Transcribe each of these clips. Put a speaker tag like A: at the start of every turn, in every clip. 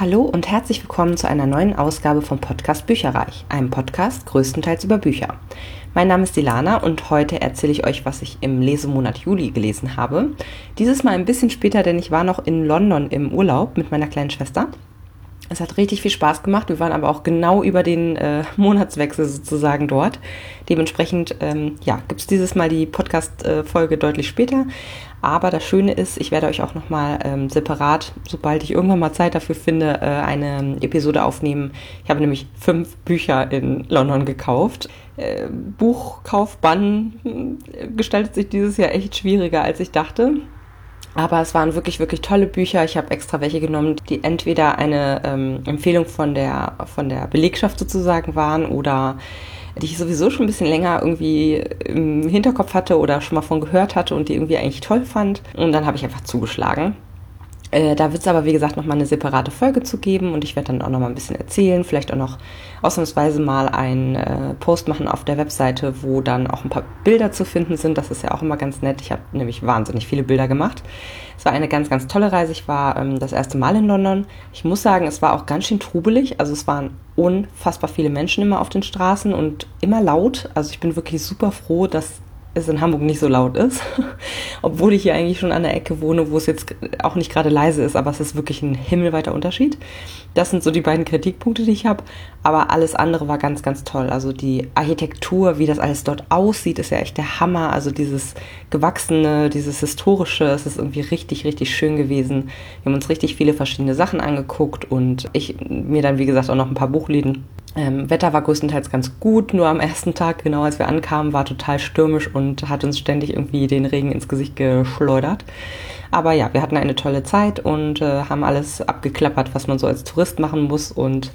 A: Hallo und herzlich willkommen zu einer neuen Ausgabe vom Podcast Bücherreich, einem Podcast größtenteils über Bücher. Mein Name ist Dilana und heute erzähle ich euch, was ich im Lesemonat Juli gelesen habe. Dieses Mal ein bisschen später, denn ich war noch in London im Urlaub mit meiner kleinen Schwester. Es hat richtig viel Spaß gemacht. Wir waren aber auch genau über den äh, Monatswechsel sozusagen dort. Dementsprechend ähm, ja, gibt es dieses Mal die Podcast-Folge deutlich später. Aber das Schöne ist, ich werde euch auch nochmal ähm, separat, sobald ich irgendwann mal Zeit dafür finde, äh, eine Episode aufnehmen. Ich habe nämlich fünf Bücher in London gekauft. Äh, Buchkaufbann äh, gestaltet sich dieses Jahr echt schwieriger, als ich dachte. Aber es waren wirklich, wirklich tolle Bücher. Ich habe extra welche genommen, die entweder eine ähm, Empfehlung von der, von der Belegschaft sozusagen waren oder die ich sowieso schon ein bisschen länger irgendwie im Hinterkopf hatte oder schon mal von gehört hatte und die irgendwie eigentlich toll fand. Und dann habe ich einfach zugeschlagen. Äh, da wird es aber, wie gesagt, nochmal eine separate Folge zu geben und ich werde dann auch nochmal ein bisschen erzählen, vielleicht auch noch ausnahmsweise mal einen äh, Post machen auf der Webseite, wo dann auch ein paar Bilder zu finden sind. Das ist ja auch immer ganz nett. Ich habe nämlich wahnsinnig viele Bilder gemacht. Es war eine ganz, ganz tolle Reise. Ich war ähm, das erste Mal in London. Ich muss sagen, es war auch ganz schön trubelig. Also es waren unfassbar viele Menschen immer auf den Straßen und immer laut. Also ich bin wirklich super froh, dass es in Hamburg nicht so laut ist, obwohl ich hier eigentlich schon an der Ecke wohne, wo es jetzt auch nicht gerade leise ist, aber es ist wirklich ein himmelweiter Unterschied. Das sind so die beiden Kritikpunkte, die ich habe, aber alles andere war ganz, ganz toll. Also die Architektur, wie das alles dort aussieht, ist ja echt der Hammer. Also dieses gewachsene, dieses historische, es ist irgendwie richtig, richtig schön gewesen. Wir haben uns richtig viele verschiedene Sachen angeguckt und ich mir dann, wie gesagt, auch noch ein paar Buchläden ähm, Wetter war größtenteils ganz gut, nur am ersten Tag, genau als wir ankamen, war total stürmisch und hat uns ständig irgendwie den Regen ins Gesicht geschleudert. Aber ja, wir hatten eine tolle Zeit und äh, haben alles abgeklappert, was man so als Tourist machen muss. Und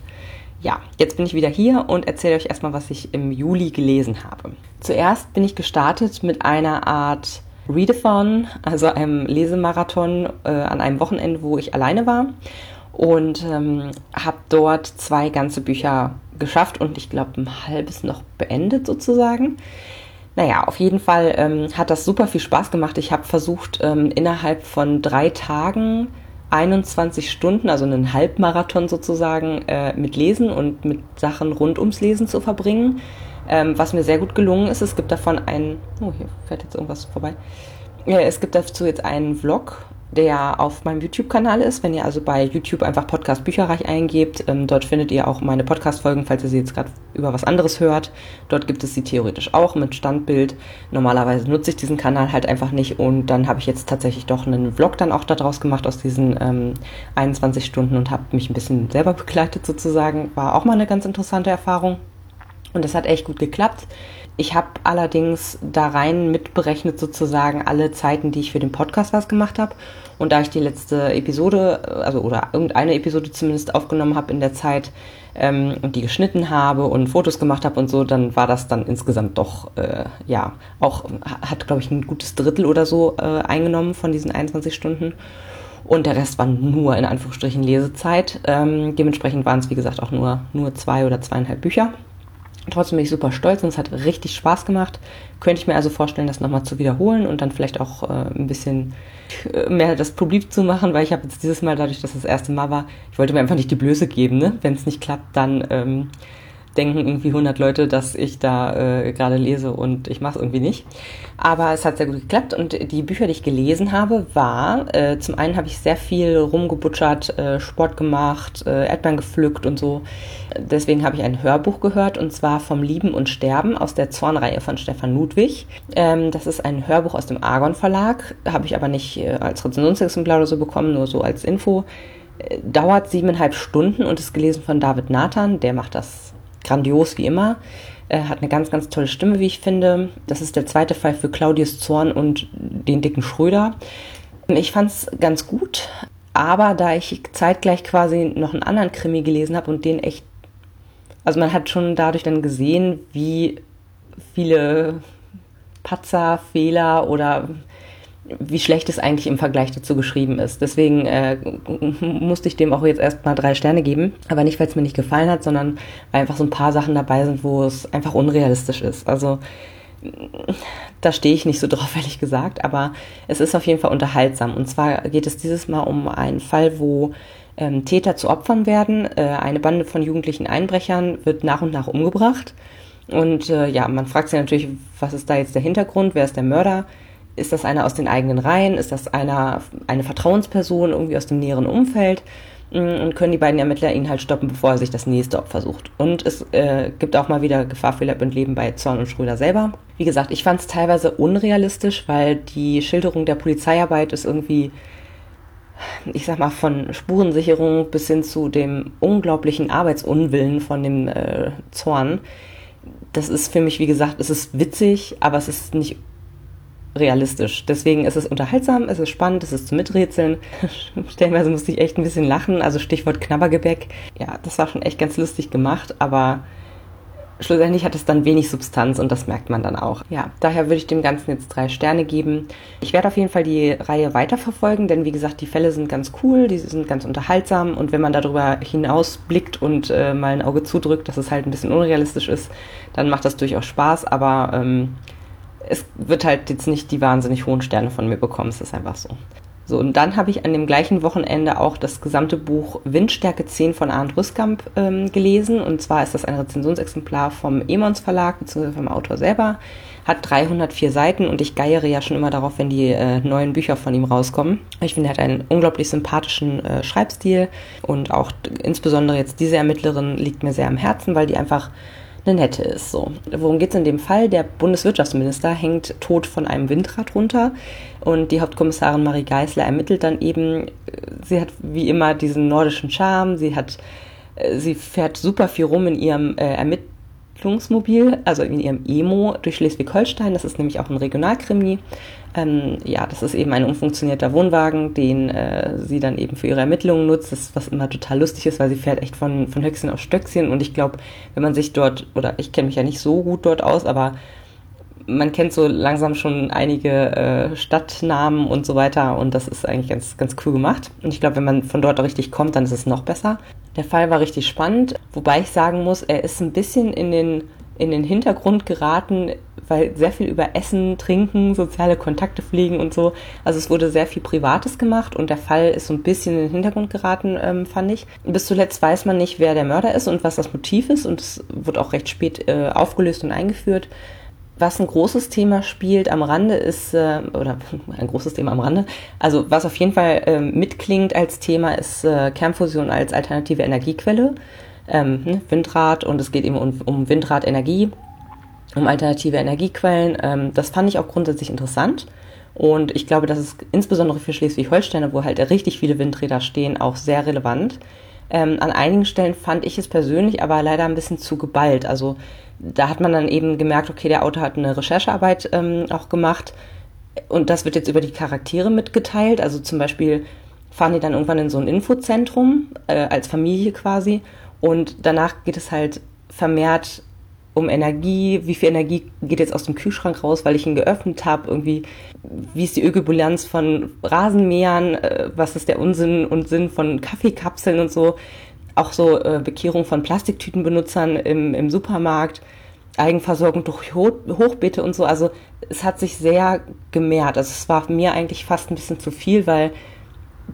A: ja, jetzt bin ich wieder hier und erzähle euch erstmal, was ich im Juli gelesen habe. Zuerst bin ich gestartet mit einer Art Readathon, also einem Lesemarathon äh, an einem Wochenende, wo ich alleine war und ähm, habe dort zwei ganze Bücher geschafft und ich glaube ein halbes noch beendet sozusagen. Naja, auf jeden Fall ähm, hat das super viel Spaß gemacht. Ich habe versucht, ähm, innerhalb von drei Tagen 21 Stunden, also einen Halbmarathon sozusagen, äh, mit Lesen und mit Sachen rund ums Lesen zu verbringen. Ähm, was mir sehr gut gelungen ist, es gibt davon einen, oh, hier fährt jetzt irgendwas vorbei. Ja, es gibt dazu jetzt einen Vlog der auf meinem YouTube-Kanal ist. Wenn ihr also bei YouTube einfach Podcast Bücherreich eingebt, ähm, dort findet ihr auch meine Podcast-Folgen, falls ihr sie jetzt gerade über was anderes hört. Dort gibt es sie theoretisch auch mit Standbild. Normalerweise nutze ich diesen Kanal halt einfach nicht und dann habe ich jetzt tatsächlich doch einen Vlog dann auch daraus gemacht aus diesen ähm, 21 Stunden und habe mich ein bisschen selber begleitet sozusagen. War auch mal eine ganz interessante Erfahrung und das hat echt gut geklappt. Ich habe allerdings da rein mitberechnet sozusagen alle Zeiten, die ich für den Podcast was gemacht habe. Und da ich die letzte Episode, also oder irgendeine Episode zumindest aufgenommen habe in der Zeit ähm, und die geschnitten habe und Fotos gemacht habe und so, dann war das dann insgesamt doch, äh, ja, auch, hat glaube ich ein gutes Drittel oder so äh, eingenommen von diesen 21 Stunden. Und der Rest war nur in Anführungsstrichen Lesezeit. Ähm, dementsprechend waren es, wie gesagt, auch nur, nur zwei oder zweieinhalb Bücher. Trotzdem bin ich super stolz und es hat richtig Spaß gemacht. Könnte ich mir also vorstellen, das nochmal zu wiederholen und dann vielleicht auch äh, ein bisschen äh, mehr das publik zu machen, weil ich habe jetzt dieses Mal, dadurch, dass das erste Mal war, ich wollte mir einfach nicht die Blöße geben. Ne? Wenn es nicht klappt, dann ähm, denken irgendwie 100 Leute, dass ich da äh, gerade lese und ich mache es irgendwie nicht. Aber es hat sehr gut geklappt und die Bücher, die ich gelesen habe, war, äh, zum einen habe ich sehr viel rumgebutschert, äh, Sport gemacht, äh, Erdbeeren gepflückt und so. Deswegen habe ich ein Hörbuch gehört und zwar vom Lieben und Sterben aus der Zornreihe von Stefan Ludwig. Ähm, das ist ein Hörbuch aus dem Argon Verlag, habe ich aber nicht äh, als Rezensionsexemplar oder so bekommen, nur so als Info äh, dauert siebeneinhalb Stunden und ist gelesen von David Nathan. Der macht das grandios wie immer. Er hat eine ganz, ganz tolle Stimme, wie ich finde. Das ist der zweite Fall für Claudius Zorn und den dicken Schröder. Ich fand es ganz gut, aber da ich zeitgleich quasi noch einen anderen Krimi gelesen habe und den echt, also man hat schon dadurch dann gesehen, wie viele Patzer, Fehler oder wie schlecht es eigentlich im Vergleich dazu geschrieben ist. Deswegen äh, musste ich dem auch jetzt erstmal drei Sterne geben. Aber nicht, weil es mir nicht gefallen hat, sondern weil einfach so ein paar Sachen dabei sind, wo es einfach unrealistisch ist. Also da stehe ich nicht so drauf, ehrlich gesagt, aber es ist auf jeden Fall unterhaltsam. Und zwar geht es dieses Mal um einen Fall, wo ähm, Täter zu Opfern werden. Äh, eine Bande von jugendlichen Einbrechern wird nach und nach umgebracht. Und äh, ja, man fragt sich natürlich, was ist da jetzt der Hintergrund? Wer ist der Mörder? Ist das einer aus den eigenen Reihen? Ist das einer, eine Vertrauensperson irgendwie aus dem näheren Umfeld? Mm, und können die beiden Ermittler ihn halt stoppen, bevor er sich das nächste Opfer sucht. Und es äh, gibt auch mal wieder Gefahr für Leib und Leben bei Zorn und Schröder selber. Wie gesagt, ich fand es teilweise unrealistisch, weil die Schilderung der Polizeiarbeit ist irgendwie ich sag mal, von Spurensicherung bis hin zu dem unglaublichen Arbeitsunwillen von dem äh, Zorn. Das ist für mich, wie gesagt, es ist witzig, aber es ist nicht realistisch. Deswegen ist es unterhaltsam, es ist spannend, es ist zu miträtseln. Stellenweise musste ich echt ein bisschen lachen, also Stichwort Knabbergebäck. Ja, das war schon echt ganz lustig gemacht, aber schlussendlich hat es dann wenig Substanz und das merkt man dann auch. Ja, daher würde ich dem Ganzen jetzt drei Sterne geben. Ich werde auf jeden Fall die Reihe weiterverfolgen, denn wie gesagt, die Fälle sind ganz cool, die sind ganz unterhaltsam und wenn man darüber hinausblickt und äh, mal ein Auge zudrückt, dass es halt ein bisschen unrealistisch ist, dann macht das durchaus Spaß, aber ähm, es wird halt jetzt nicht die wahnsinnig hohen Sterne von mir bekommen, es ist einfach so. So, und dann habe ich an dem gleichen Wochenende auch das gesamte Buch Windstärke 10 von Arndt Rüskamp ähm, gelesen. Und zwar ist das ein Rezensionsexemplar vom Emons Verlag, beziehungsweise vom Autor selber. Hat 304 Seiten und ich geiere ja schon immer darauf, wenn die äh, neuen Bücher von ihm rauskommen. Ich finde, er hat einen unglaublich sympathischen äh, Schreibstil und auch insbesondere jetzt diese Ermittlerin liegt mir sehr am Herzen, weil die einfach eine nette ist. So. Worum geht es in dem Fall? Der Bundeswirtschaftsminister hängt tot von einem Windrad runter und die Hauptkommissarin Marie Geisler ermittelt dann eben, sie hat wie immer diesen nordischen Charme, sie hat, äh, sie fährt super viel rum in ihrem äh, Ermittler Ermittlungsmobil, also in ihrem Emo durch Schleswig-Holstein. Das ist nämlich auch ein Regionalkrimi. Ähm, ja, das ist eben ein umfunktionierter Wohnwagen, den äh, sie dann eben für ihre Ermittlungen nutzt. Das ist, was immer total lustig ist, weil sie fährt echt von, von Höchstchen auf Stöckchen. Und ich glaube, wenn man sich dort, oder ich kenne mich ja nicht so gut dort aus, aber man kennt so langsam schon einige äh, Stadtnamen und so weiter und das ist eigentlich ganz, ganz cool gemacht. Und ich glaube, wenn man von dort richtig kommt, dann ist es noch besser. Der Fall war richtig spannend, wobei ich sagen muss, er ist ein bisschen in den, in den Hintergrund geraten, weil sehr viel über Essen, Trinken, soziale Kontakte pflegen und so. Also es wurde sehr viel Privates gemacht und der Fall ist so ein bisschen in den Hintergrund geraten, ähm, fand ich. Bis zuletzt weiß man nicht, wer der Mörder ist und was das Motiv ist und es wird auch recht spät äh, aufgelöst und eingeführt. Was ein großes Thema spielt am Rande ist, äh, oder ein großes Thema am Rande, also was auf jeden Fall äh, mitklingt als Thema ist äh, Kernfusion als alternative Energiequelle, ähm, ne, Windrad und es geht eben um, um Windradenergie, um alternative Energiequellen. Ähm, das fand ich auch grundsätzlich interessant und ich glaube, das ist insbesondere für Schleswig-Holstein, wo halt richtig viele Windräder stehen, auch sehr relevant. Ähm, an einigen Stellen fand ich es persönlich aber leider ein bisschen zu geballt. Also da hat man dann eben gemerkt, okay, der Autor hat eine Recherchearbeit ähm, auch gemacht. Und das wird jetzt über die Charaktere mitgeteilt. Also zum Beispiel fahren die dann irgendwann in so ein Infozentrum äh, als Familie quasi. Und danach geht es halt vermehrt um Energie, wie viel Energie geht jetzt aus dem Kühlschrank raus, weil ich ihn geöffnet habe, irgendwie, wie ist die Ökobilanz von Rasenmähern, äh, was ist der Unsinn und Sinn von Kaffeekapseln und so auch so äh, Bekehrung von Plastiktütenbenutzern im, im Supermarkt, Eigenversorgung durch Ho Hochbeete und so. Also es hat sich sehr gemehrt. Also es war mir eigentlich fast ein bisschen zu viel, weil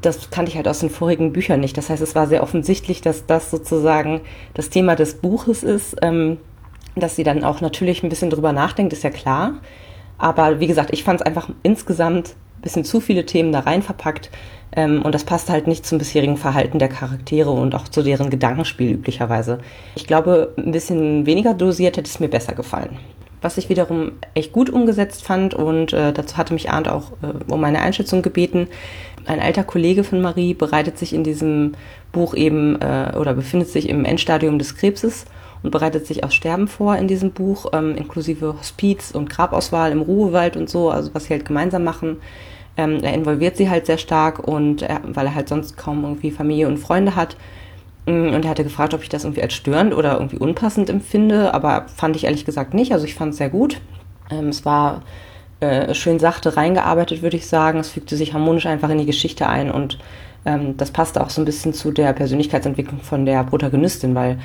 A: das kannte ich halt aus den vorigen Büchern nicht. Das heißt, es war sehr offensichtlich, dass das sozusagen das Thema des Buches ist, ähm, dass sie dann auch natürlich ein bisschen drüber nachdenkt, ist ja klar. Aber wie gesagt, ich fand es einfach insgesamt bisschen zu viele Themen da rein verpackt. Ähm, und das passt halt nicht zum bisherigen Verhalten der Charaktere und auch zu deren Gedankenspiel üblicherweise. Ich glaube, ein bisschen weniger dosiert hätte es mir besser gefallen. Was ich wiederum echt gut umgesetzt fand und äh, dazu hatte mich Arndt auch äh, um meine Einschätzung gebeten. Ein alter Kollege von Marie bereitet sich in diesem Buch eben äh, oder befindet sich im Endstadium des Krebses und bereitet sich aufs Sterben vor in diesem Buch, ähm, inklusive Hospiz und Grabauswahl im Ruhewald und so, also was sie halt gemeinsam machen. Ähm, er involviert sie halt sehr stark und er, weil er halt sonst kaum irgendwie Familie und Freunde hat. Mm, und er hatte gefragt, ob ich das irgendwie als störend oder irgendwie unpassend empfinde, aber fand ich ehrlich gesagt nicht. Also ich fand es sehr gut. Ähm, es war äh, schön sachte reingearbeitet, würde ich sagen. Es fügte sich harmonisch einfach in die Geschichte ein und ähm, das passte auch so ein bisschen zu der Persönlichkeitsentwicklung von der Protagonistin, weil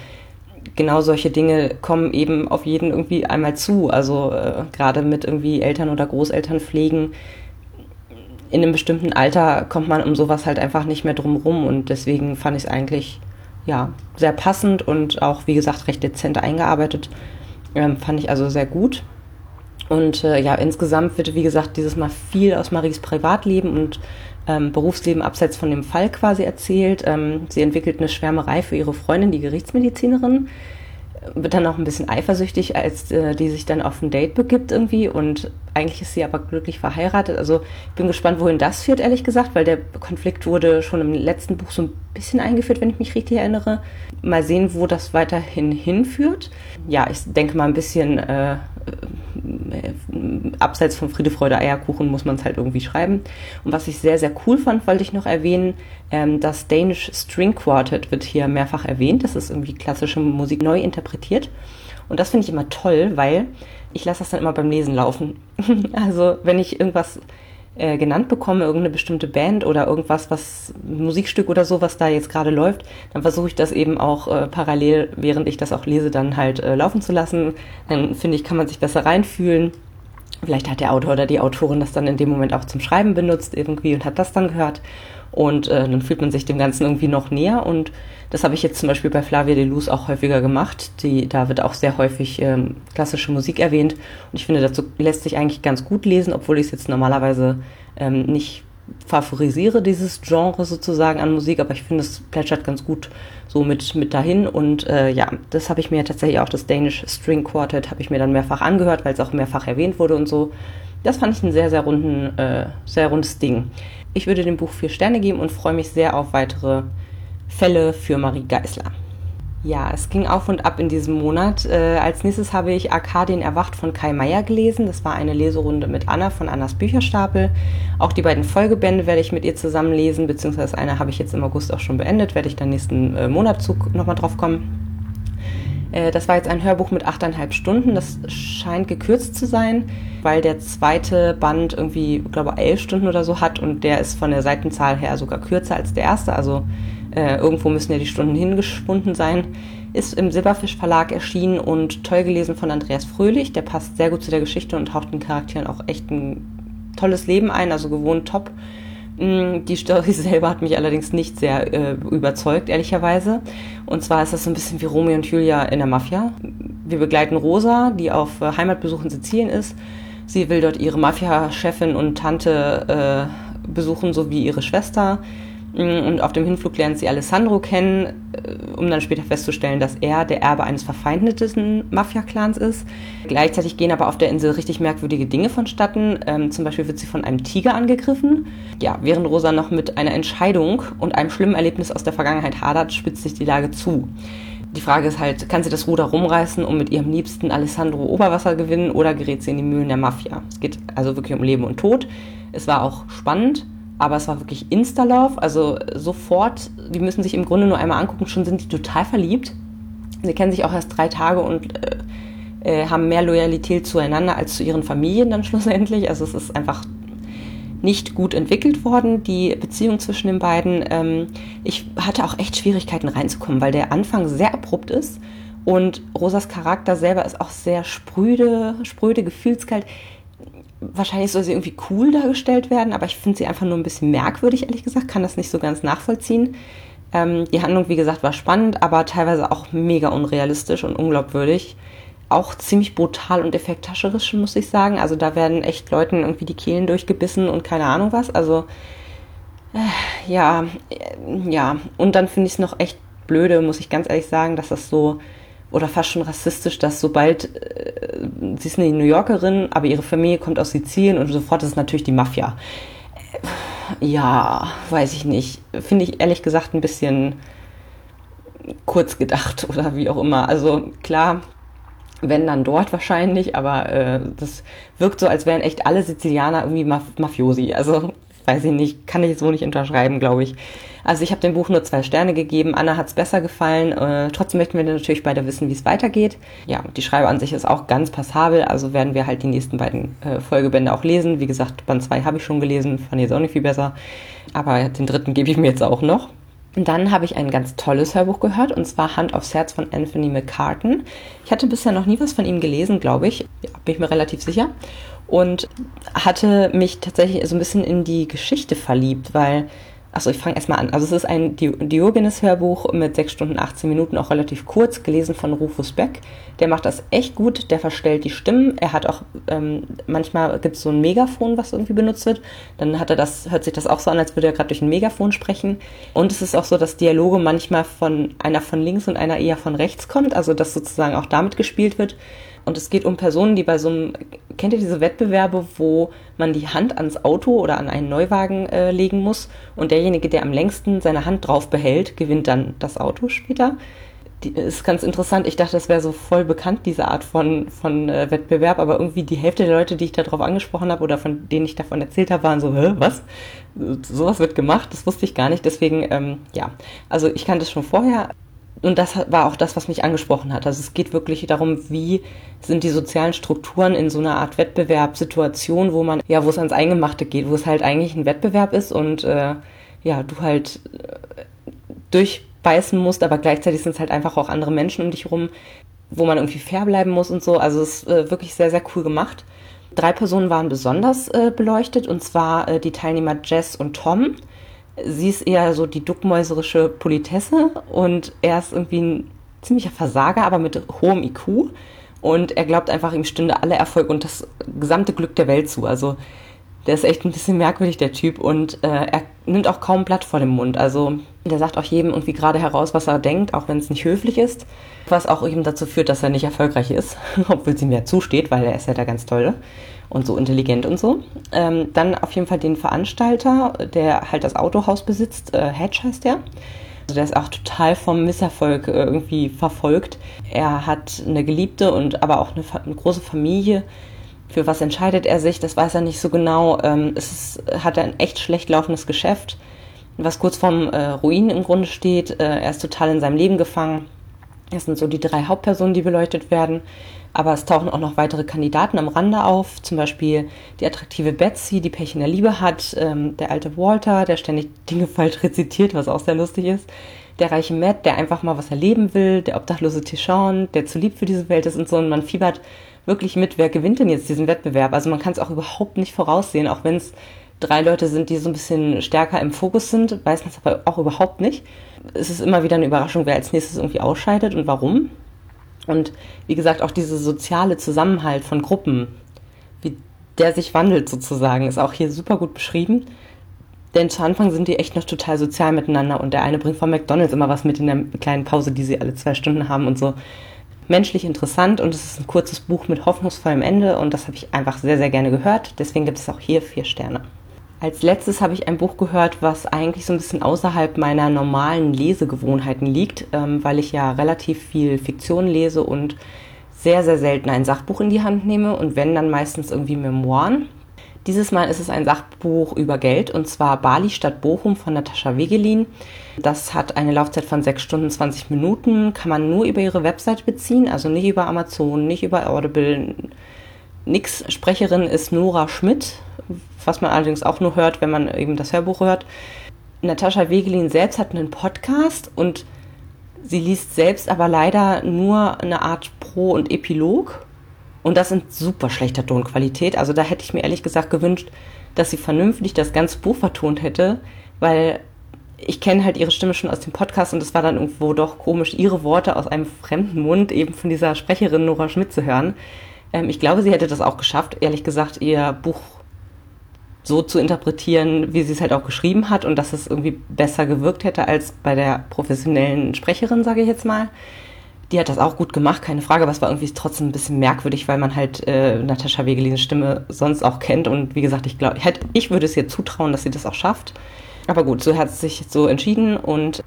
A: genau solche Dinge kommen eben auf jeden irgendwie einmal zu. Also äh, gerade mit irgendwie Eltern oder Großeltern pflegen in einem bestimmten Alter kommt man um sowas halt einfach nicht mehr drum rum und deswegen fand ich es eigentlich ja sehr passend und auch wie gesagt recht dezent eingearbeitet. Ähm, fand ich also sehr gut. Und äh, ja, insgesamt wird, wie gesagt, dieses Mal viel aus Maries Privatleben und ähm, Berufsleben abseits von dem Fall quasi erzählt. Ähm, sie entwickelt eine Schwärmerei für ihre Freundin, die Gerichtsmedizinerin, wird dann auch ein bisschen eifersüchtig, als äh, die sich dann auf ein Date begibt irgendwie und eigentlich ist sie aber glücklich verheiratet. Also ich bin gespannt, wohin das führt, ehrlich gesagt, weil der Konflikt wurde schon im letzten Buch so ein bisschen eingeführt, wenn ich mich richtig erinnere. Mal sehen, wo das weiterhin hinführt. Ja, ich denke mal ein bisschen äh, abseits von Friede, Freude, Eierkuchen muss man es halt irgendwie schreiben. Und was ich sehr, sehr cool fand, wollte ich noch erwähnen, ähm, das Danish String Quartet wird hier mehrfach erwähnt. Das ist irgendwie klassische Musik neu interpretiert. Und das finde ich immer toll, weil ich lasse das dann immer beim Lesen laufen. also wenn ich irgendwas äh, genannt bekomme, irgendeine bestimmte Band oder irgendwas, was Musikstück oder so, was da jetzt gerade läuft, dann versuche ich das eben auch äh, parallel, während ich das auch lese, dann halt äh, laufen zu lassen. Dann finde ich, kann man sich besser reinfühlen. Vielleicht hat der Autor oder die Autorin das dann in dem Moment auch zum Schreiben benutzt irgendwie und hat das dann gehört. Und äh, dann fühlt man sich dem Ganzen irgendwie noch näher. Und das habe ich jetzt zum Beispiel bei Flavia de Luz auch häufiger gemacht. Die, da wird auch sehr häufig ähm, klassische Musik erwähnt. Und ich finde, dazu lässt sich eigentlich ganz gut lesen, obwohl ich es jetzt normalerweise ähm, nicht favorisiere, dieses Genre sozusagen an Musik. Aber ich finde, es plätschert ganz gut so mit, mit dahin. Und äh, ja, das habe ich mir tatsächlich auch, das Danish String Quartet, habe ich mir dann mehrfach angehört, weil es auch mehrfach erwähnt wurde und so. Das fand ich ein sehr, sehr runden, äh, sehr rundes Ding. Ich würde dem Buch vier Sterne geben und freue mich sehr auf weitere Fälle für Marie Geisler. Ja, es ging auf und ab in diesem Monat. Äh, als nächstes habe ich Arkadien erwacht von Kai Meier gelesen. Das war eine Leserunde mit Anna von Annas Bücherstapel. Auch die beiden Folgebände werde ich mit ihr zusammen lesen, beziehungsweise eine habe ich jetzt im August auch schon beendet, werde ich dann nächsten äh, Monatzug nochmal drauf kommen. Äh, das war jetzt ein Hörbuch mit achteinhalb Stunden. Das scheint gekürzt zu sein weil der zweite Band irgendwie, glaube ich, elf Stunden oder so hat und der ist von der Seitenzahl her sogar kürzer als der erste. Also äh, irgendwo müssen ja die Stunden hingeschwunden sein. Ist im Silberfisch Verlag erschienen und toll gelesen von Andreas Fröhlich. Der passt sehr gut zu der Geschichte und haucht den Charakteren auch echt ein tolles Leben ein, also gewohnt top. Mm, die Story selber hat mich allerdings nicht sehr äh, überzeugt, ehrlicherweise. Und zwar ist das so ein bisschen wie Romeo und Julia in der Mafia. Wir begleiten Rosa, die auf äh, Heimatbesuch in Sizilien ist Sie will dort ihre Mafia-Chefin und Tante äh, besuchen, sowie ihre Schwester. Mm, und auf dem Hinflug lernt sie Alessandro kennen, äh, um dann später festzustellen, dass er der Erbe eines verfeindeten Mafia-Clans ist. Gleichzeitig gehen aber auf der Insel richtig merkwürdige Dinge vonstatten. Ähm, zum Beispiel wird sie von einem Tiger angegriffen. Ja, während Rosa noch mit einer Entscheidung und einem schlimmen Erlebnis aus der Vergangenheit hadert, spitzt sich die Lage zu die Frage ist halt, kann sie das Ruder rumreißen und mit ihrem Liebsten Alessandro Oberwasser gewinnen oder gerät sie in die Mühlen der Mafia? Es geht also wirklich um Leben und Tod. Es war auch spannend, aber es war wirklich Insta-Love, also sofort, die müssen sich im Grunde nur einmal angucken, schon sind die total verliebt. Sie kennen sich auch erst drei Tage und äh, äh, haben mehr Loyalität zueinander als zu ihren Familien dann schlussendlich. Also es ist einfach nicht gut entwickelt worden, die Beziehung zwischen den beiden. Ähm, ich hatte auch echt Schwierigkeiten reinzukommen, weil der Anfang sehr abrupt ist und Rosas Charakter selber ist auch sehr spröde, spröde, gefühlskalt. Wahrscheinlich soll sie irgendwie cool dargestellt werden, aber ich finde sie einfach nur ein bisschen merkwürdig, ehrlich gesagt, kann das nicht so ganz nachvollziehen. Ähm, die Handlung, wie gesagt, war spannend, aber teilweise auch mega unrealistisch und unglaubwürdig auch ziemlich brutal und effektascherisch, muss ich sagen. Also da werden echt Leuten irgendwie die Kehlen durchgebissen und keine Ahnung was. Also äh, ja, äh, ja. Und dann finde ich es noch echt blöde, muss ich ganz ehrlich sagen, dass das so oder fast schon rassistisch, dass sobald äh, sie ist eine New Yorkerin, aber ihre Familie kommt aus Sizilien und sofort ist es natürlich die Mafia. Äh, ja, weiß ich nicht. Finde ich ehrlich gesagt ein bisschen kurz gedacht oder wie auch immer. Also klar, wenn dann dort wahrscheinlich, aber äh, das wirkt so, als wären echt alle Sizilianer irgendwie Maf Mafiosi. Also weiß ich nicht, kann ich so nicht unterschreiben, glaube ich. Also ich habe dem Buch nur zwei Sterne gegeben. Anna hat es besser gefallen. Äh, trotzdem möchten wir natürlich beide wissen, wie es weitergeht. Ja, die Schreibe an sich ist auch ganz passabel. Also werden wir halt die nächsten beiden äh, Folgebände auch lesen. Wie gesagt, Band 2 habe ich schon gelesen, fand ich jetzt auch nicht viel besser. Aber den dritten gebe ich mir jetzt auch noch. Und dann habe ich ein ganz tolles Hörbuch gehört, und zwar Hand aufs Herz von Anthony McCartan. Ich hatte bisher noch nie was von ihm gelesen, glaube ich. Ja, bin ich mir relativ sicher. und hatte mich tatsächlich so ein bisschen in die Geschichte verliebt, weil Achso, ich fange erstmal an. Also es ist ein Diogenes-Hörbuch mit 6 Stunden 18 Minuten, auch relativ kurz, gelesen von Rufus Beck. Der macht das echt gut, der verstellt die Stimmen. Er hat auch, ähm, manchmal gibt es so ein Megafon, was irgendwie benutzt wird. Dann hat er das, hört sich das auch so an, als würde er gerade durch ein Megafon sprechen. Und es ist auch so, dass Dialoge manchmal von einer von links und einer eher von rechts kommt, also dass sozusagen auch damit gespielt wird. Und es geht um Personen, die bei so einem, kennt ihr diese Wettbewerbe, wo man die Hand ans Auto oder an einen Neuwagen äh, legen muss und derjenige, der am längsten seine Hand drauf behält, gewinnt dann das Auto später. Die ist ganz interessant. Ich dachte, das wäre so voll bekannt, diese Art von, von äh, Wettbewerb, aber irgendwie die Hälfte der Leute, die ich darauf angesprochen habe oder von denen ich davon erzählt habe, waren so, Hä, was? Sowas wird gemacht, das wusste ich gar nicht. Deswegen, ähm, ja, also ich kannte es schon vorher und das war auch das, was mich angesprochen hat. Also es geht wirklich darum, wie sind die sozialen Strukturen in so einer Art Wettbewerbssituation, wo man, ja, wo es ans Eingemachte geht, wo es halt eigentlich ein Wettbewerb ist und äh, ja, du halt äh, durchbeißen musst, aber gleichzeitig sind es halt einfach auch andere Menschen um dich herum, wo man irgendwie fair bleiben muss und so. Also es ist äh, wirklich sehr, sehr cool gemacht. Drei Personen waren besonders äh, beleuchtet, und zwar äh, die Teilnehmer Jess und Tom sie ist eher so die duckmäuserische Politesse und er ist irgendwie ein ziemlicher Versager, aber mit hohem IQ. Und er glaubt einfach, ihm stünde alle Erfolg und das gesamte Glück der Welt zu. Also der ist echt ein bisschen merkwürdig, der Typ. Und äh, er nimmt auch kaum Blatt vor dem Mund. Also der sagt auch jedem irgendwie gerade heraus, was er denkt, auch wenn es nicht höflich ist. Was auch eben dazu führt, dass er nicht erfolgreich ist, obwohl sie mir zusteht, weil er ist ja da ganz toll und so intelligent und so. Ähm, dann auf jeden Fall den Veranstalter, der halt das Autohaus besitzt, äh, Hedge heißt der. Also der ist auch total vom Misserfolg äh, irgendwie verfolgt. Er hat eine Geliebte und aber auch eine, eine, große Familie. Für was entscheidet er sich? Das weiß er nicht so genau. Ähm, es ist, hat ein echt schlecht laufendes Geschäft, was kurz vorm äh, Ruin im Grunde steht. Äh, er ist total in seinem Leben gefangen. Das sind so die drei Hauptpersonen, die beleuchtet werden. Aber es tauchen auch noch weitere Kandidaten am Rande auf, zum Beispiel die attraktive Betsy, die Pech in der Liebe hat, ähm, der alte Walter, der ständig Dinge falsch rezitiert, was auch sehr lustig ist, der reiche Matt, der einfach mal was erleben will, der obdachlose Tichon, der zu lieb für diese Welt ist und so. Und man fiebert wirklich mit, wer gewinnt denn jetzt diesen Wettbewerb? Also man kann es auch überhaupt nicht voraussehen, auch wenn es drei Leute sind, die so ein bisschen stärker im Fokus sind, weiß man es aber auch überhaupt nicht. Es ist immer wieder eine Überraschung, wer als nächstes irgendwie ausscheidet und warum. Und wie gesagt, auch diese soziale Zusammenhalt von Gruppen, wie der sich wandelt sozusagen, ist auch hier super gut beschrieben. Denn zu Anfang sind die echt noch total sozial miteinander und der eine bringt von McDonalds immer was mit in der kleinen Pause, die sie alle zwei Stunden haben und so. Menschlich interessant und es ist ein kurzes Buch mit hoffnungsvollem Ende und das habe ich einfach sehr, sehr gerne gehört. Deswegen gibt es auch hier vier Sterne. Als letztes habe ich ein Buch gehört, was eigentlich so ein bisschen außerhalb meiner normalen Lesegewohnheiten liegt, ähm, weil ich ja relativ viel Fiktion lese und sehr, sehr selten ein Sachbuch in die Hand nehme und wenn, dann meistens irgendwie Memoiren. Dieses Mal ist es ein Sachbuch über Geld und zwar Bali statt Bochum von Natascha Wegelin. Das hat eine Laufzeit von 6 Stunden 20 Minuten, kann man nur über ihre Website beziehen, also nicht über Amazon, nicht über Audible. Nix Sprecherin ist Nora Schmidt, was man allerdings auch nur hört, wenn man eben das Hörbuch hört. Natascha Wegelin selbst hat einen Podcast und sie liest selbst aber leider nur eine Art Pro- und Epilog. Und das in super schlechter Tonqualität. Also da hätte ich mir ehrlich gesagt gewünscht, dass sie vernünftig das ganze Buch vertont hätte, weil ich kenne halt ihre Stimme schon aus dem Podcast und es war dann irgendwo doch komisch, ihre Worte aus einem fremden Mund eben von dieser Sprecherin Nora Schmidt zu hören. Ähm, ich glaube, sie hätte das auch geschafft, ehrlich gesagt, ihr Buch so zu interpretieren, wie sie es halt auch geschrieben hat und dass es irgendwie besser gewirkt hätte als bei der professionellen Sprecherin, sage ich jetzt mal. Die hat das auch gut gemacht, keine Frage, aber es war irgendwie trotzdem ein bisschen merkwürdig, weil man halt äh, Natascha Wegelins Stimme sonst auch kennt und wie gesagt, ich glaube, ich, würde es ihr zutrauen, dass sie das auch schafft. Aber gut, so hat es sich so entschieden und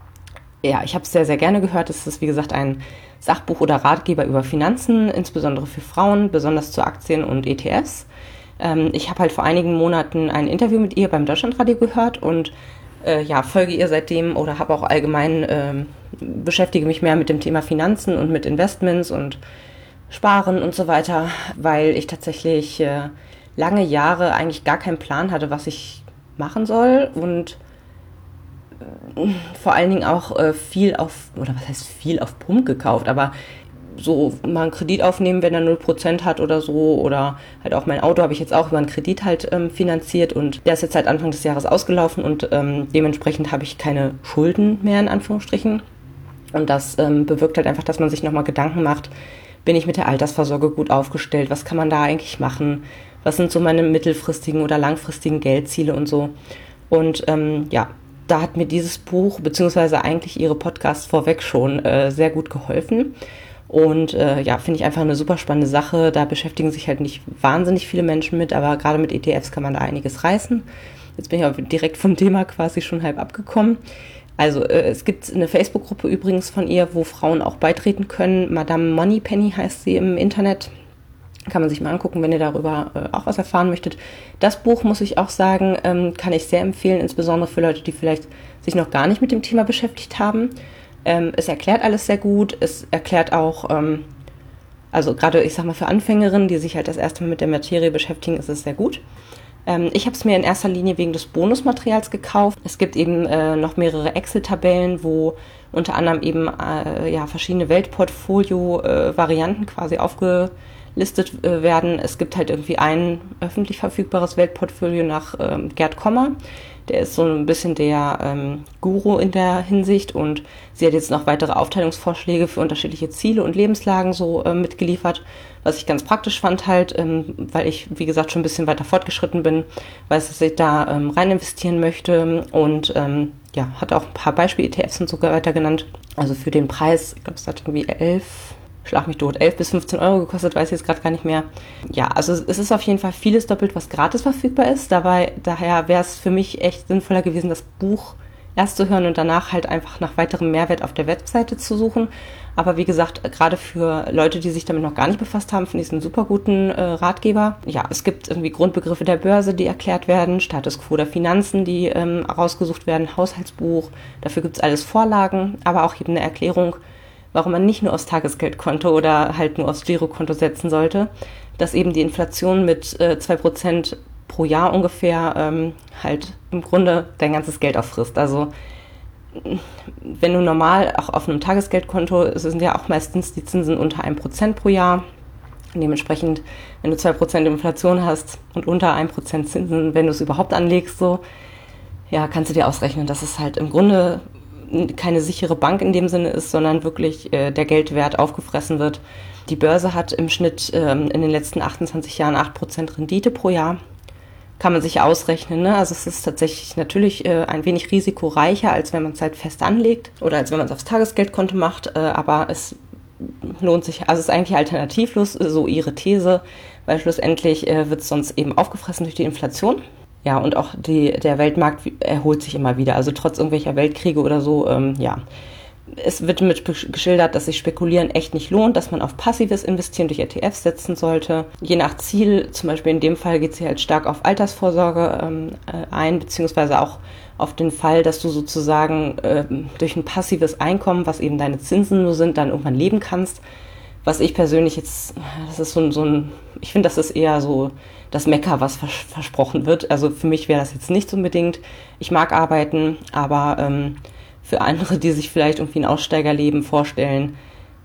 A: ja, ich habe es sehr, sehr gerne gehört. Es ist, wie gesagt, ein Sachbuch oder Ratgeber über Finanzen, insbesondere für Frauen, besonders zu Aktien und ETFs. Ähm, ich habe halt vor einigen Monaten ein Interview mit ihr beim Deutschlandradio gehört und äh, ja, folge ihr seitdem oder habe auch allgemein äh, beschäftige mich mehr mit dem Thema Finanzen und mit Investments und Sparen und so weiter, weil ich tatsächlich äh, lange Jahre eigentlich gar keinen Plan hatte, was ich machen soll und äh, vor allen Dingen auch äh, viel auf, oder was heißt viel auf Pump gekauft, aber so mal einen Kredit aufnehmen, wenn er 0% hat oder so. Oder halt auch mein Auto habe ich jetzt auch über einen Kredit halt ähm, finanziert und der ist jetzt seit Anfang des Jahres ausgelaufen und ähm, dementsprechend habe ich keine Schulden mehr in Anführungsstrichen. Und das ähm, bewirkt halt einfach, dass man sich nochmal Gedanken macht, bin ich mit der Altersvorsorge gut aufgestellt? Was kann man da eigentlich machen? Was sind so meine mittelfristigen oder langfristigen Geldziele und so? Und ähm, ja, da hat mir dieses Buch, beziehungsweise eigentlich ihre Podcasts vorweg schon äh, sehr gut geholfen. Und äh, ja, finde ich einfach eine super spannende Sache. Da beschäftigen sich halt nicht wahnsinnig viele Menschen mit, aber gerade mit ETFs kann man da einiges reißen. Jetzt bin ich aber direkt vom Thema quasi schon halb abgekommen. Also äh, es gibt eine Facebook-Gruppe übrigens von ihr, wo Frauen auch beitreten können. Madame Moneypenny heißt sie im Internet. Kann man sich mal angucken, wenn ihr darüber äh, auch was erfahren möchtet. Das Buch, muss ich auch sagen, ähm, kann ich sehr empfehlen, insbesondere für Leute, die vielleicht sich noch gar nicht mit dem Thema beschäftigt haben. Ähm, es erklärt alles sehr gut. Es erklärt auch, ähm, also gerade, ich sag mal, für Anfängerinnen, die sich halt das erste Mal mit der Materie beschäftigen, ist es sehr gut. Ähm, ich habe es mir in erster Linie wegen des Bonusmaterials gekauft. Es gibt eben äh, noch mehrere Excel-Tabellen, wo unter anderem eben äh, ja, verschiedene Weltportfolio-Varianten äh, quasi aufge listet äh, werden. Es gibt halt irgendwie ein öffentlich verfügbares Weltportfolio nach ähm, Gerd Kommer. Der ist so ein bisschen der ähm, Guru in der Hinsicht und sie hat jetzt noch weitere Aufteilungsvorschläge für unterschiedliche Ziele und Lebenslagen so äh, mitgeliefert, was ich ganz praktisch fand halt, ähm, weil ich, wie gesagt, schon ein bisschen weiter fortgeschritten bin, weiß, dass ich da ähm, rein investieren möchte und ähm, ja, hat auch ein paar Beispiel-ETFs und so weiter genannt. Also für den Preis, ich glaube, es hat irgendwie elf schlag mich tot, 11 bis 15 Euro gekostet, weiß ich jetzt gerade gar nicht mehr. Ja, also es ist auf jeden Fall vieles doppelt, was gratis verfügbar ist. Dabei, daher wäre es für mich echt sinnvoller gewesen, das Buch erst zu hören und danach halt einfach nach weiterem Mehrwert auf der Webseite zu suchen. Aber wie gesagt, gerade für Leute, die sich damit noch gar nicht befasst haben, finde ich es einen super guten äh, Ratgeber. Ja, es gibt irgendwie Grundbegriffe der Börse, die erklärt werden, Status quo der Finanzen, die ähm, rausgesucht werden, Haushaltsbuch. Dafür gibt es alles Vorlagen, aber auch eben eine Erklärung, warum man nicht nur aufs Tagesgeldkonto oder halt nur aufs Girokonto setzen sollte, dass eben die Inflation mit äh, 2% pro Jahr ungefähr ähm, halt im Grunde dein ganzes Geld auffrisst. Also wenn du normal auch auf einem Tagesgeldkonto, sind ja auch meistens die Zinsen unter 1% pro Jahr. dementsprechend, wenn du 2% Inflation hast und unter 1% Zinsen, wenn du es überhaupt anlegst, so, ja, kannst du dir ausrechnen, dass es halt im Grunde keine sichere Bank in dem Sinne ist, sondern wirklich äh, der Geldwert aufgefressen wird. Die Börse hat im Schnitt ähm, in den letzten 28 Jahren 8% Rendite pro Jahr. Kann man sich ausrechnen. Ne? Also es ist tatsächlich natürlich äh, ein wenig risikoreicher, als wenn man es halt fest anlegt oder als wenn man es aufs Tagesgeldkonto macht. Äh, aber es lohnt sich, also es ist eigentlich alternativlos, so ihre These, weil schlussendlich äh, wird es sonst eben aufgefressen durch die Inflation. Ja, und auch die, der Weltmarkt erholt sich immer wieder. Also trotz irgendwelcher Weltkriege oder so, ähm, ja. Es wird mit geschildert, dass sich Spekulieren echt nicht lohnt, dass man auf passives Investieren durch ETFs setzen sollte. Je nach Ziel, zum Beispiel in dem Fall geht sie halt stark auf Altersvorsorge ähm, äh, ein, beziehungsweise auch auf den Fall, dass du sozusagen äh, durch ein passives Einkommen, was eben deine Zinsen nur sind, dann irgendwann leben kannst. Was ich persönlich jetzt, das ist so, so ein, ich finde, das ist eher so das Mecker, was vers versprochen wird. Also für mich wäre das jetzt nicht unbedingt. Ich mag arbeiten, aber ähm, für andere, die sich vielleicht irgendwie ein Aussteigerleben vorstellen,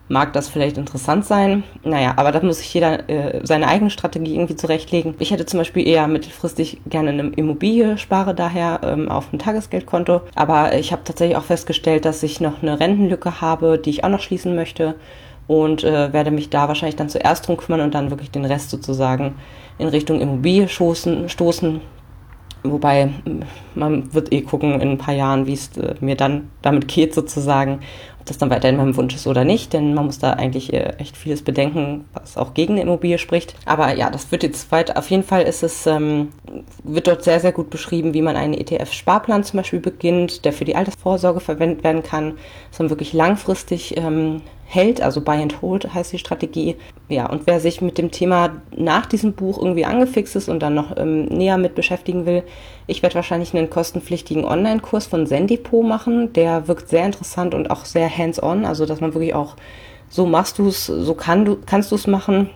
A: mag das vielleicht interessant sein. Naja, aber da muss sich jeder äh, seine eigene Strategie irgendwie zurechtlegen. Ich hätte zum Beispiel eher mittelfristig gerne eine Immobilie spare, daher ähm, auf ein Tagesgeldkonto. Aber ich habe tatsächlich auch festgestellt, dass ich noch eine Rentenlücke habe, die ich auch noch schließen möchte und äh, werde mich da wahrscheinlich dann zuerst drum kümmern und dann wirklich den Rest sozusagen in Richtung Immobilie stoßen. stoßen. Wobei man wird eh gucken in ein paar Jahren, wie es äh, mir dann damit geht sozusagen, ob das dann weiterhin mein Wunsch ist oder nicht, denn man muss da eigentlich äh, echt vieles bedenken, was auch gegen eine Immobilie spricht. Aber ja, das wird jetzt weit. Auf jeden Fall ist es, ähm, wird dort sehr, sehr gut beschrieben, wie man einen ETF-Sparplan zum Beispiel beginnt, der für die Altersvorsorge verwendet werden kann, man wirklich langfristig ähm, hält, also Buy and Hold heißt die Strategie. Ja, und wer sich mit dem Thema nach diesem Buch irgendwie angefixt ist und dann noch ähm, näher mit beschäftigen will, ich werde wahrscheinlich einen kostenpflichtigen Online-Kurs von Zendipo machen. Der wirkt sehr interessant und auch sehr hands-on, also dass man wirklich auch so machst du es, so kann du, kannst du es machen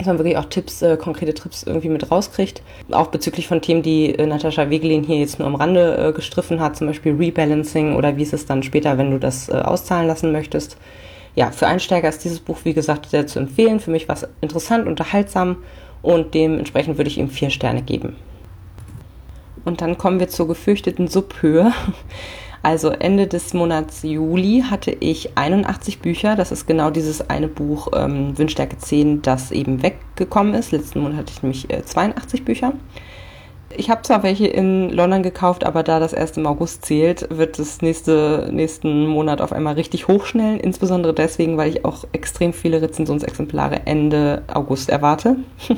A: dass man wirklich auch Tipps, äh, konkrete Tipps irgendwie mit rauskriegt. Auch bezüglich von Themen, die äh, Natascha Wegelin hier jetzt nur am Rande äh, gestriffen hat, zum Beispiel Rebalancing oder wie ist es dann später, wenn du das äh, auszahlen lassen möchtest. Ja, für Einsteiger ist dieses Buch, wie gesagt, sehr zu empfehlen. Für mich war es interessant, unterhaltsam und dementsprechend würde ich ihm vier Sterne geben. Und dann kommen wir zur gefürchteten Subhöhe. Also Ende des Monats Juli hatte ich 81 Bücher. Das ist genau dieses eine Buch ähm, Windstärke 10, das eben weggekommen ist. Letzten Monat hatte ich nämlich äh, 82 Bücher. Ich habe zwar welche in London gekauft, aber da das erst im August zählt, wird das nächste, nächsten Monat auf einmal richtig hochschnellen. Insbesondere deswegen, weil ich auch extrem viele Rezensionsexemplare Ende August erwarte.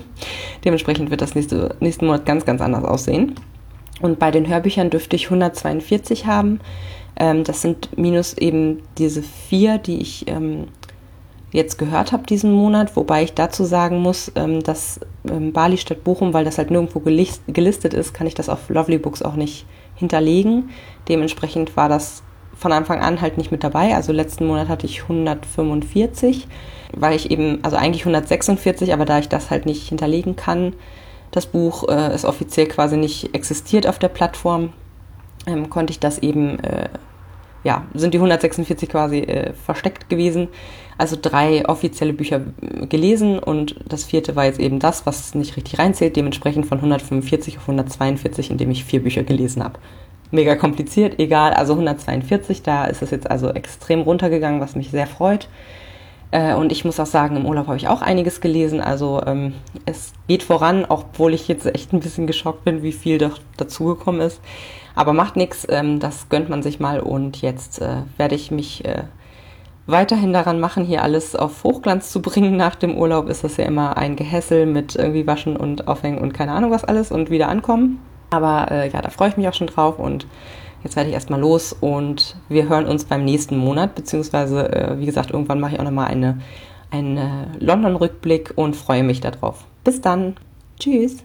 A: Dementsprechend wird das nächste, nächsten Monat ganz, ganz anders aussehen. Und bei den Hörbüchern dürfte ich 142 haben. Ähm, das sind minus eben diese vier, die ich ähm, jetzt gehört habe diesen Monat, wobei ich dazu sagen muss, ähm, dass ähm, Bali statt Bochum, weil das halt nirgendwo gelist gelistet ist, kann ich das auf Lovely Books auch nicht hinterlegen. Dementsprechend war das von Anfang an halt nicht mit dabei. Also letzten Monat hatte ich 145, weil ich eben, also eigentlich 146, aber da ich das halt nicht hinterlegen kann, das Buch äh, ist offiziell quasi nicht existiert auf der Plattform, ähm, konnte ich das eben, äh, ja, sind die 146 quasi äh, versteckt gewesen. Also drei offizielle Bücher äh, gelesen und das vierte war jetzt eben das, was nicht richtig reinzählt, dementsprechend von 145 auf 142, indem ich vier Bücher gelesen habe. Mega kompliziert, egal, also 142, da ist es jetzt also extrem runtergegangen, was mich sehr freut. Äh, und ich muss auch sagen, im Urlaub habe ich auch einiges gelesen. Also ähm, es geht voran, obwohl ich jetzt echt ein bisschen geschockt bin, wie viel doch dazugekommen ist. Aber macht nichts, ähm, das gönnt man sich mal. Und jetzt äh, werde ich mich äh, weiterhin daran machen, hier alles auf Hochglanz zu bringen. Nach dem Urlaub ist das ja immer ein Gehässel mit irgendwie Waschen und Aufhängen und keine Ahnung was alles und wieder ankommen. Aber äh, ja, da freue ich mich auch schon drauf und Jetzt werde ich erstmal los und wir hören uns beim nächsten Monat, beziehungsweise, äh, wie gesagt, irgendwann mache ich auch nochmal eine, einen London-Rückblick und freue mich darauf. Bis dann. Tschüss.